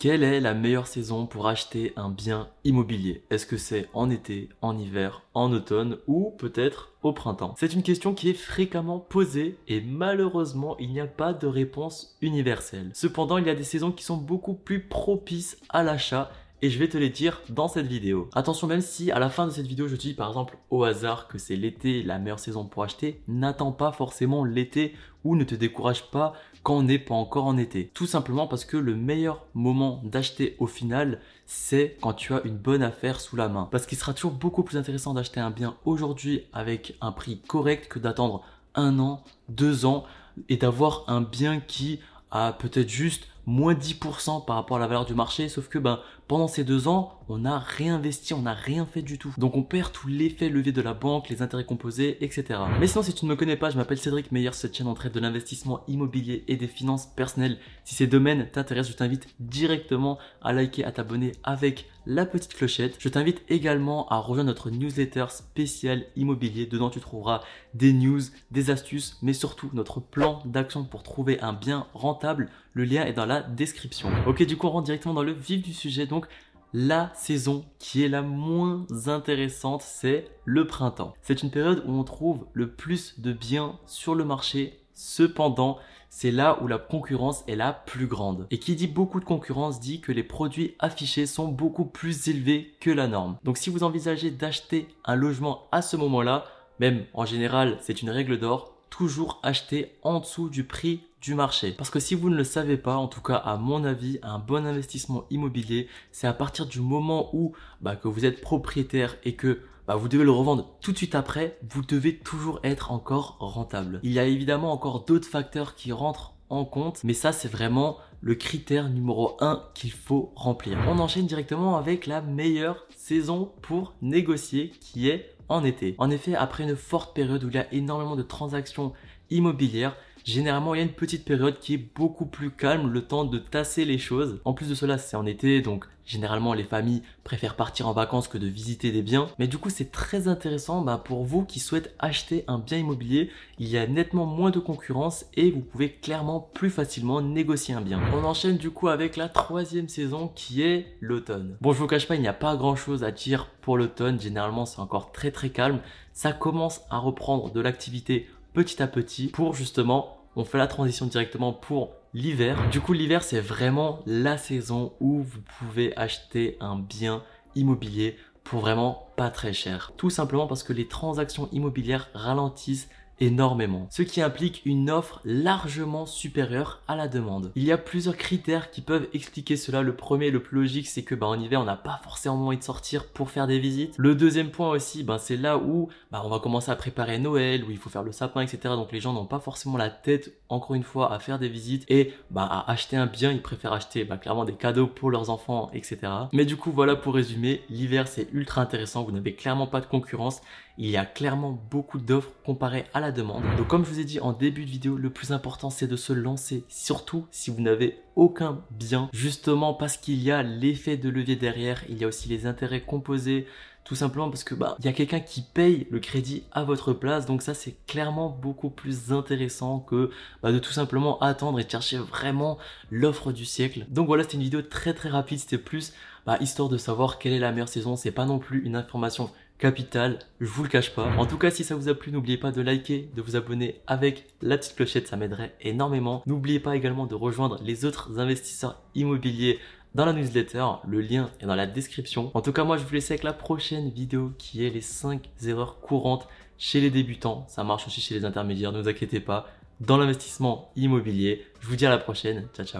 Quelle est la meilleure saison pour acheter un bien immobilier? Est-ce que c'est en été, en hiver, en automne ou peut-être au printemps? C'est une question qui est fréquemment posée et malheureusement il n'y a pas de réponse universelle. Cependant il y a des saisons qui sont beaucoup plus propices à l'achat et je vais te les dire dans cette vidéo. Attention même si à la fin de cette vidéo je te dis par exemple au hasard que c'est l'été la meilleure saison pour acheter, n'attends pas forcément l'été ou ne te décourage pas quand on n'est pas encore en été. Tout simplement parce que le meilleur moment d'acheter au final, c'est quand tu as une bonne affaire sous la main. Parce qu'il sera toujours beaucoup plus intéressant d'acheter un bien aujourd'hui avec un prix correct que d'attendre un an, deux ans et d'avoir un bien qui a peut-être juste moins 10% par rapport à la valeur du marché, sauf que ben, pendant ces deux ans, on n'a réinvesti, on n'a rien fait du tout. Donc on perd tout l'effet levé de la banque, les intérêts composés, etc. Mais sinon, si tu ne me connais pas, je m'appelle Cédric Meyer, cette chaîne en traite de l'investissement immobilier et des finances personnelles. Si ces domaines t'intéressent, je t'invite directement à liker, à t'abonner avec la petite clochette. Je t'invite également à rejoindre notre newsletter spécial immobilier. Dedans, tu trouveras des news, des astuces, mais surtout notre plan d'action pour trouver un bien rentable. Le lien est dans la description. Ok, du coup, on rentre directement dans le vif du sujet. Donc, la saison qui est la moins intéressante, c'est le printemps. C'est une période où on trouve le plus de biens sur le marché. Cependant, c'est là où la concurrence est la plus grande. Et qui dit beaucoup de concurrence dit que les produits affichés sont beaucoup plus élevés que la norme. Donc si vous envisagez d'acheter un logement à ce moment-là, même en général c'est une règle d'or, toujours acheter en dessous du prix du marché. Parce que si vous ne le savez pas, en tout cas à mon avis, un bon investissement immobilier, c'est à partir du moment où bah, que vous êtes propriétaire et que bah, vous devez le revendre tout de suite après, vous devez toujours être encore rentable. Il y a évidemment encore d'autres facteurs qui rentrent en compte, mais ça c'est vraiment le critère numéro 1 qu'il faut remplir. On enchaîne directement avec la meilleure saison pour négocier qui est en été. En effet, après une forte période où il y a énormément de transactions immobilières, généralement il y a une petite période qui est beaucoup plus calme, le temps de tasser les choses. En plus de cela, c'est en été, donc généralement les familles préfèrent partir en vacances que de visiter des biens. Mais du coup, c'est très intéressant bah, pour vous qui souhaitent acheter un bien immobilier. Il y a nettement moins de concurrence et vous pouvez clairement plus facilement négocier un bien. On enchaîne du coup avec la troisième saison qui est l'automne. Bon, je vous cache pas, il n'y a pas grand chose à dire pour l'automne. Généralement, c'est encore très très calme. Ça commence à reprendre de l'activité petit à petit pour justement on fait la transition directement pour l'hiver. Du coup, l'hiver, c'est vraiment la saison où vous pouvez acheter un bien immobilier pour vraiment pas très cher. Tout simplement parce que les transactions immobilières ralentissent énormément, ce qui implique une offre largement supérieure à la demande. Il y a plusieurs critères qui peuvent expliquer cela. Le premier, le plus logique, c'est que bah, en hiver, on n'a pas forcément envie de sortir pour faire des visites. Le deuxième point aussi, bah, c'est là où bah, on va commencer à préparer Noël, où il faut faire le sapin, etc. Donc les gens n'ont pas forcément la tête, encore une fois, à faire des visites et bah, à acheter un bien. Ils préfèrent acheter bah, clairement des cadeaux pour leurs enfants, etc. Mais du coup, voilà pour résumer, l'hiver c'est ultra intéressant. Vous n'avez clairement pas de concurrence. Il y a clairement beaucoup d'offres comparées à la demande. Donc comme je vous ai dit en début de vidéo, le plus important c'est de se lancer, surtout si vous n'avez aucun bien, justement parce qu'il y a l'effet de levier derrière, il y a aussi les intérêts composés, tout simplement parce que bah il y a quelqu'un qui paye le crédit à votre place. Donc ça c'est clairement beaucoup plus intéressant que bah, de tout simplement attendre et chercher vraiment l'offre du siècle. Donc voilà c'était une vidéo très très rapide. C'était plus bah, histoire de savoir quelle est la meilleure saison. C'est pas non plus une information capital, je vous le cache pas. En tout cas, si ça vous a plu, n'oubliez pas de liker, de vous abonner avec la petite clochette, ça m'aiderait énormément. N'oubliez pas également de rejoindre les autres investisseurs immobiliers dans la newsletter, le lien est dans la description. En tout cas, moi je vous laisse avec la prochaine vidéo qui est les 5 erreurs courantes chez les débutants. Ça marche aussi chez les intermédiaires, ne vous inquiétez pas. Dans l'investissement immobilier, je vous dis à la prochaine. Ciao ciao.